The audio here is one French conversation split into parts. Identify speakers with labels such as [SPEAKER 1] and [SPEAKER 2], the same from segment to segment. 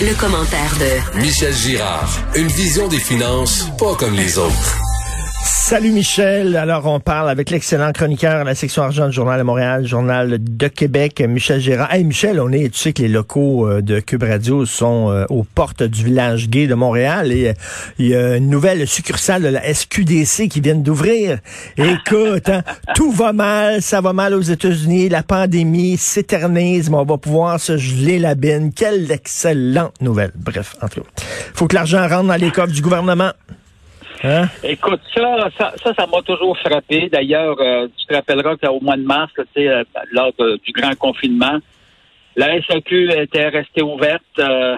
[SPEAKER 1] Le, commentaire de
[SPEAKER 2] Michel Girard. Une vision des finances pas comme les autres.
[SPEAKER 3] Salut Michel. Alors, on parle avec l'excellent chroniqueur à la section argent du Journal de Montréal, Journal de Québec, Michel Gérard. Hey Michel, on est, tu sais que les locaux euh, de Cube Radio sont euh, aux portes du village gay de Montréal et euh, il y a une nouvelle succursale de la SQDC qui vient d'ouvrir. Écoute, hein, tout va mal, ça va mal aux États-Unis, la pandémie s'éternise, mais on va pouvoir se geler la bine. Quelle excellente nouvelle. Bref, en tout cas, faut que l'argent rentre dans les coffres du gouvernement. Hein?
[SPEAKER 4] Écoute, ça, ça, ça, ça m'a toujours frappé. D'ailleurs, euh, tu te rappelleras qu'au mois de mars, sais, euh, lors de- du grand confinement, la SAQ était restée ouverte euh,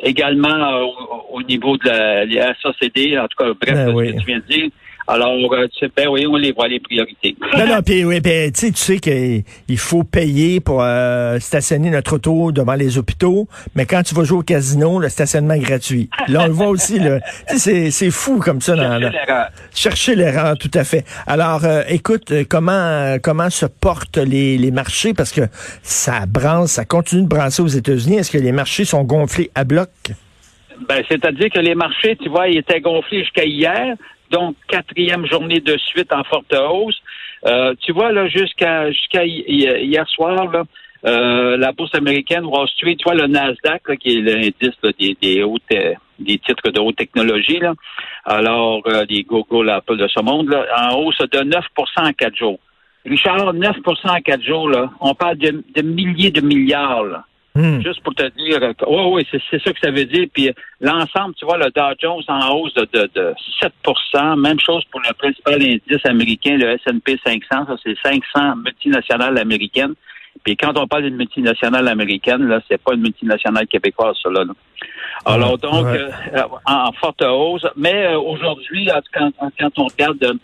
[SPEAKER 4] également au, au niveau de la, la SACD, en tout cas, bref,
[SPEAKER 3] Ben
[SPEAKER 4] ce
[SPEAKER 3] oui.
[SPEAKER 4] que tu viens de dire. Alors, euh, tu sais, ben oui, on les voit, les priorités.
[SPEAKER 3] Non, non, puis oui, puis, tu sais, qu'il faut payer pour euh, stationner notre auto devant les hôpitaux, mais quand tu vas jouer au casino, le stationnement est gratuit. Là, on le voit aussi, là. Tu sais, c'est- fou comme ça.
[SPEAKER 4] Chercher l'erreur.
[SPEAKER 3] chercher l'erreur, tout à fait. Alors, euh, écoute, comment comment se portent les, les marchés? Parce que ça brasse, ça continue de brasser aux États-Unis. Est-ce que les marchés sont gonflés à bloc?
[SPEAKER 4] Ben, c'est-à-dire que les marchés, tu vois, ils étaient gonflés jusqu'à hier, donc quatrième journée de suite en forte hausse. Euh, tu vois, là, jusqu'à jusqu'à hi- hi- hier soir, là, euh, la bourse américaine, Wall Street, tu vois, le Nasdaq, là, qui est l'indice des, des hautes euh, des titres de haute technologie, là. Alors, euh, les Google, Apple de ce monde, là, en hausse de 9% en quatre jours. Richard, 9% en quatre jours, là. On parle de, de milliers de milliards, là.
[SPEAKER 3] Hmm.
[SPEAKER 4] Juste pour te dire, oui, oui, c'est c'est ça que ça veut dire. Puis euh, l'ensemble, tu vois, le Dow Jones en hausse de, de, de 7 Même chose pour le principal indice américain, le S&P 500. Ça, c'est 500 multinationales américaines. Puis quand on parle d'une multinationale américaine, là, c'est pas une multinationale québécoise, ça, là. Alors, donc,
[SPEAKER 3] Ouais.
[SPEAKER 4] euh, en, en forte hausse. Mais euh, aujourd'hui, quand, quand on regarde euh,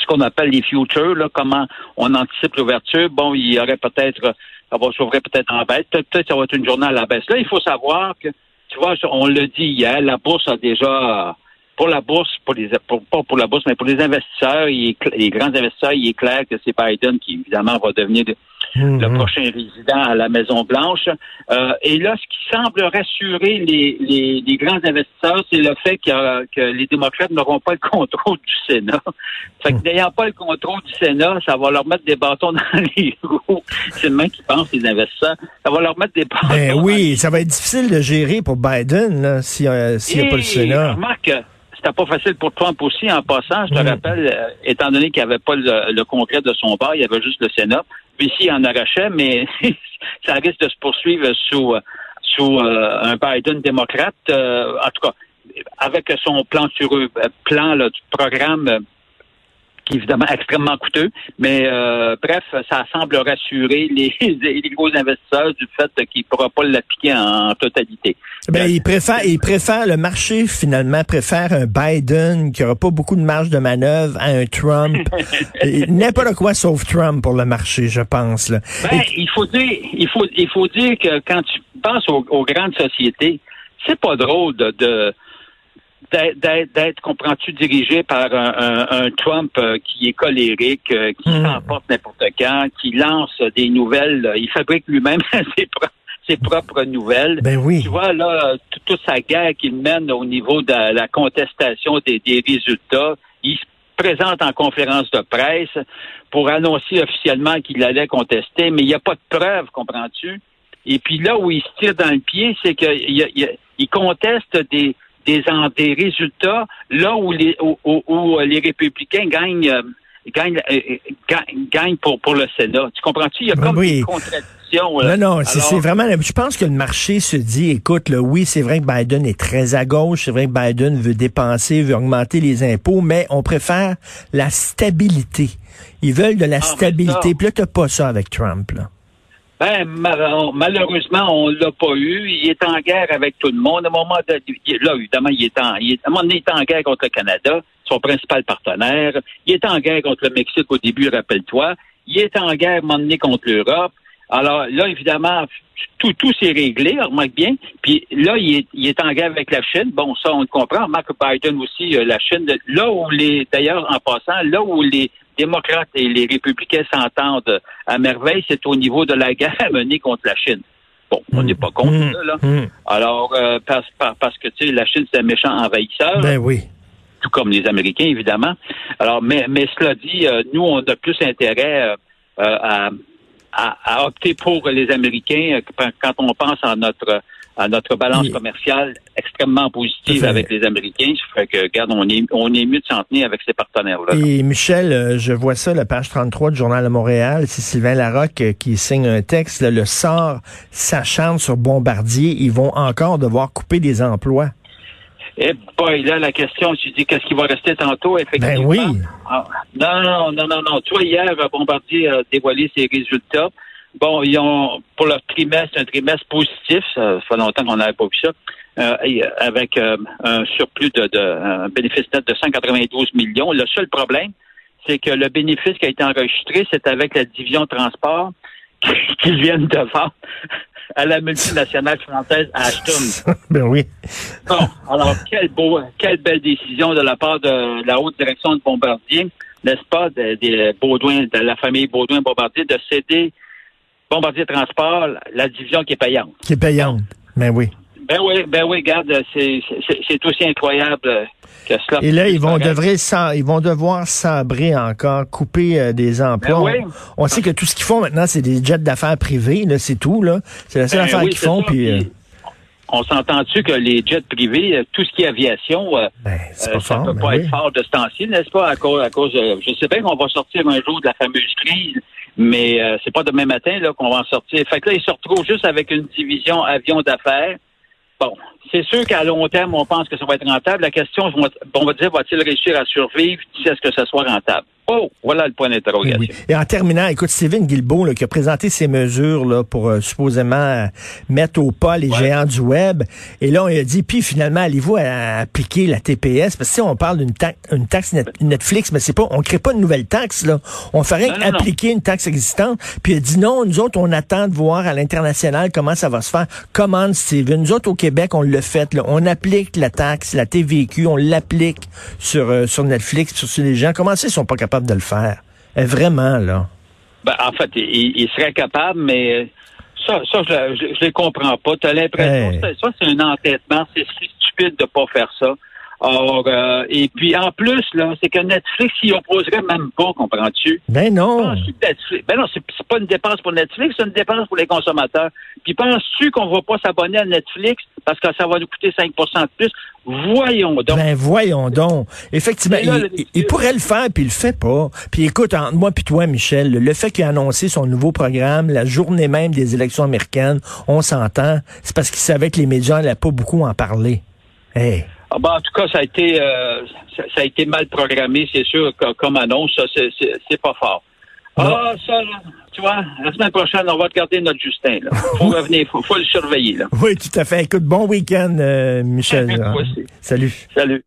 [SPEAKER 4] ce qu'on appelle les futures, là, comment on anticipe l'ouverture, bon, il y aurait peut-être, ça va s'ouvrir peut-être en baisse, peut-être ça va être une journée à la baisse. Là, il faut savoir que, tu vois, on l'a dit hier, la bourse a déjà, pour la bourse, pour les, pour, pas pour la bourse, mais pour les investisseurs, les grands investisseurs, il est clair que c'est Biden qui, évidemment, va devenir le- le
[SPEAKER 3] Mhm.
[SPEAKER 4] prochain résident à la Maison-Blanche. Euh, et là, ce qui semble rassurer les, les, les grands investisseurs, c'est le fait que, euh, que les démocrates n'auront pas le contrôle du Sénat. Fait que n'ayant pas le contrôle du Sénat, ça va leur mettre des bâtons dans les roues. C'est le même qui pense, les investisseurs. Ça va leur mettre des bâtons
[SPEAKER 3] Ben
[SPEAKER 4] dans
[SPEAKER 3] oui, ça va être difficile de gérer pour Biden là, s'il n'y a, s'il y a pas le Sénat.
[SPEAKER 4] Remarque, euh, c'était pas facile pour Trump aussi en passant. Je te
[SPEAKER 3] Mm.
[SPEAKER 4] rappelle, euh, étant donné qu'il n'y avait pas le, le Congrès de son bord, il y avait juste le Sénat. Puis ici, il en arrachait, mais ça risque de se poursuivre sous, sous euh, un Biden démocrate. Euh, en tout cas, avec son plan sur eux, euh, plan là, du programme euh, qui est évidemment extrêmement coûteux, mais euh, bref, ça semble rassurer les, les gros investisseurs du fait qu'il ne pourra pas l'appliquer en totalité.
[SPEAKER 3] Ben, il préfère, il préfère, le marché finalement préfère un Biden qui aura pas beaucoup de marge de manœuvre à un Trump. N'importe quoi sauf Trump pour le marché, je pense. Là.
[SPEAKER 4] Ben, il faut dire, il faut, il faut dire que quand tu penses aux, aux grandes sociétés, c'est pas drôle de, de d'être- comprends-tu, dirigé par un, un- un Trump euh, qui est colérique, euh, qui
[SPEAKER 3] Mm.
[SPEAKER 4] s'emporte n'importe quand, qui lance des nouvelles, euh, il fabrique lui-même ses, pro- ses propres nouvelles.
[SPEAKER 3] Ben oui.
[SPEAKER 4] Tu vois, là, toute sa guerre qu'il mène au niveau de la, contestation des, des résultats, il se présente en conférence de presse pour annoncer officiellement qu'il allait contester, mais il n'y a pas de preuves, comprends-tu? Et puis là où il se tire dans le pied, c'est qu'il il, il conteste des, des, des résultats là où les, où, où- où les républicains gagnent, euh, gagnent, euh, gagnent, pour, pour le Sénat. Tu comprends-tu? Il y a comme
[SPEAKER 3] oui.
[SPEAKER 4] une contradiction. là.
[SPEAKER 3] Non, non, c'est vraiment. Je pense que le marché se dit, écoute, là, oui, c'est vrai que Biden est très à gauche, c'est vrai que Biden veut dépenser, veut augmenter les impôts, mais on préfère la stabilité. Ils veulent de la
[SPEAKER 4] Ah,
[SPEAKER 3] stabilité. Puis là, t'as pas ça avec Trump. Là.
[SPEAKER 4] Ben, malheureusement, on l'a pas eu. Il est en guerre avec tout le monde. À un moment de, là, évidemment, il est en, il est, à un moment donné, il est en guerre contre le Canada, son principal partenaire. Il est en guerre contre le Mexique au début, rappelle-toi. Il est en guerre à un moment donné contre l'Europe. Alors là, évidemment, tout, tout s'est réglé, remarque bien. Puis là, il est, il est en guerre avec la Chine. Bon, ça, on le comprend. Mark Biden aussi, euh, la Chine. Là où les, d'ailleurs, en passant, là où les démocrates et les républicains s'entendent à merveille, c'est au niveau de la guerre menée contre la Chine. Bon, on n'est pas contre
[SPEAKER 3] mmh.
[SPEAKER 4] ça, là.
[SPEAKER 3] Mmh.
[SPEAKER 4] Alors, euh, parce, parce que, tu sais, la Chine, c'est un méchant envahisseur.
[SPEAKER 3] Ben oui.
[SPEAKER 4] Tout comme les Américains, évidemment. Alors, mais, mais cela dit, euh, nous, on a plus intérêt à à, opter pour les Américains euh, quand on pense à notre à notre balance commerciale extrêmement positive avec les Américains. Ça fait que, regarde, on est, on est mieux de s'en tenir avec ces partenaires-là.
[SPEAKER 3] Et Michel, euh, je vois ça, la page 33 du Journal de Montréal, c'est Sylvain Larocque euh, qui signe un texte. le sort s'acharne sur Bombardier. Ils vont encore devoir couper des emplois.
[SPEAKER 4] Eh boy, là, la question, tu dis qu'est-ce qui va rester tantôt, effectivement?
[SPEAKER 3] Ben oui.
[SPEAKER 4] Ah, non, non, non, non, non. Tu vois, hier, Bombardier a dévoilé ses résultats. Bon, ils ont, pour leur trimestre, un trimestre positif, ça fait longtemps qu'on n'avait pas vu ça, euh, avec euh, un surplus de, de un bénéfice net de 192 millions. Le seul problème, c'est que le bénéfice qui a été enregistré, c'est avec la division transport qu'ils viennent de vendre à la multinationale française Ashton.
[SPEAKER 3] ben oui.
[SPEAKER 4] Bon, alors quelle beau, quelle belle décision de la part de la haute direction de Bombardier, n'est-ce pas, des Baudouin, de la famille Baudouin-Bombardier, de céder Bombardier Transport, la division qui est payante.
[SPEAKER 3] Qui est payante, ben oui.
[SPEAKER 4] Ben oui, ben oui, regarde, c'est aussi incroyable que cela.
[SPEAKER 3] Et là, ils vont, ils vont devoir sabrer encore, couper euh, des emplois.
[SPEAKER 4] Ben oui.
[SPEAKER 3] on, sait que tout ce qu'ils font maintenant, c'est des jets d'affaires privés, là, c'est tout, là. C'est la seule
[SPEAKER 4] Ben
[SPEAKER 3] affaire
[SPEAKER 4] oui,
[SPEAKER 3] qu'ils font, puis... euh,
[SPEAKER 4] On s'entend-tu que les jets privés, euh, tout ce qui est aviation,
[SPEAKER 3] ben,
[SPEAKER 4] euh, ça
[SPEAKER 3] fort,
[SPEAKER 4] peut
[SPEAKER 3] ben
[SPEAKER 4] pas
[SPEAKER 3] oui.
[SPEAKER 4] être fort de ce temps-ci, n'est-ce pas, à cause, à cause je sais bien qu'on va sortir un jour de la fameuse crise, mais euh, c'est pas demain matin là qu'on va en sortir. Fait que là, ils se retrouvent juste avec une division avion d'affaires. Bon, c'est sûr qu'à long terme, on pense que ça va être rentable. La question, on va dire, va-t-il réussir à survivre? Si est-ce que ça soit rentable? Oh, voilà le point d'interrogation.
[SPEAKER 3] Oui. Et en terminant, écoute, Steven Guilbeault, là, qui a présenté ses mesures là, pour euh, supposément euh, mettre au pas les
[SPEAKER 4] Ouais.
[SPEAKER 3] géants du web. Et là, on a dit, puis finalement, allez-vous appliquer la TPS? Parce que si on parle d'une taxe, une taxe net- Netflix, mais c'est pas, on crée pas une nouvelle taxe, là. On ferait
[SPEAKER 4] Non, non, non.
[SPEAKER 3] appliquer une taxe existante. Puis il a dit non, nous autres, on attend de voir à l'international comment ça va se faire. Comment, Steven? Nous autres, au Québec, on le fait, là. On applique la taxe, la TVQ, on l'applique sur, euh, sur Netflix, sur, sur les gens. Comment ça, ils sont pas capables de le faire? Vraiment, là.
[SPEAKER 4] Ben, en fait, il, il serait capable, mais ça, ça je, je les comprends pas. Tu as l'impression
[SPEAKER 3] Hey.
[SPEAKER 4] que ça, c'est un entêtement. C'est si stupide de pas faire ça. Or, euh, et puis en plus, là, c'est que Netflix, il opposerait même pas, comprends-tu?
[SPEAKER 3] Ben non.
[SPEAKER 4] Netflix- Ben non, c'est c'est pas une dépense pour Netflix, c'est une dépense pour les consommateurs. Puis penses-tu qu'on va pas s'abonner à Netflix parce que ça va nous coûter 5% de plus? Voyons donc.
[SPEAKER 3] Ben voyons donc. Effectivement,
[SPEAKER 4] là,
[SPEAKER 3] il pourrait le faire, puis il le fait pas. Puis écoute, entre moi puis toi, Michel, le fait qu'il a annoncé son nouveau programme la journée même des élections américaines, on s'entend, c'est parce qu'il savait que les médias n'allaient pas beaucoup en parler. Hey.
[SPEAKER 4] Ah ben, en tout cas, ça a été euh, ça, ça a été mal programmé, c'est sûr, co- comme annonce, ça, c'est- c'est c'est pas fort. Ah, ça, là, tu vois, la semaine prochaine, on va regarder notre Justin. Là. Faut revenir, faut, faut le surveiller. Là.
[SPEAKER 3] Oui, tout à fait. Écoute, bon week-end, euh, Michel. Salut.
[SPEAKER 4] Salut.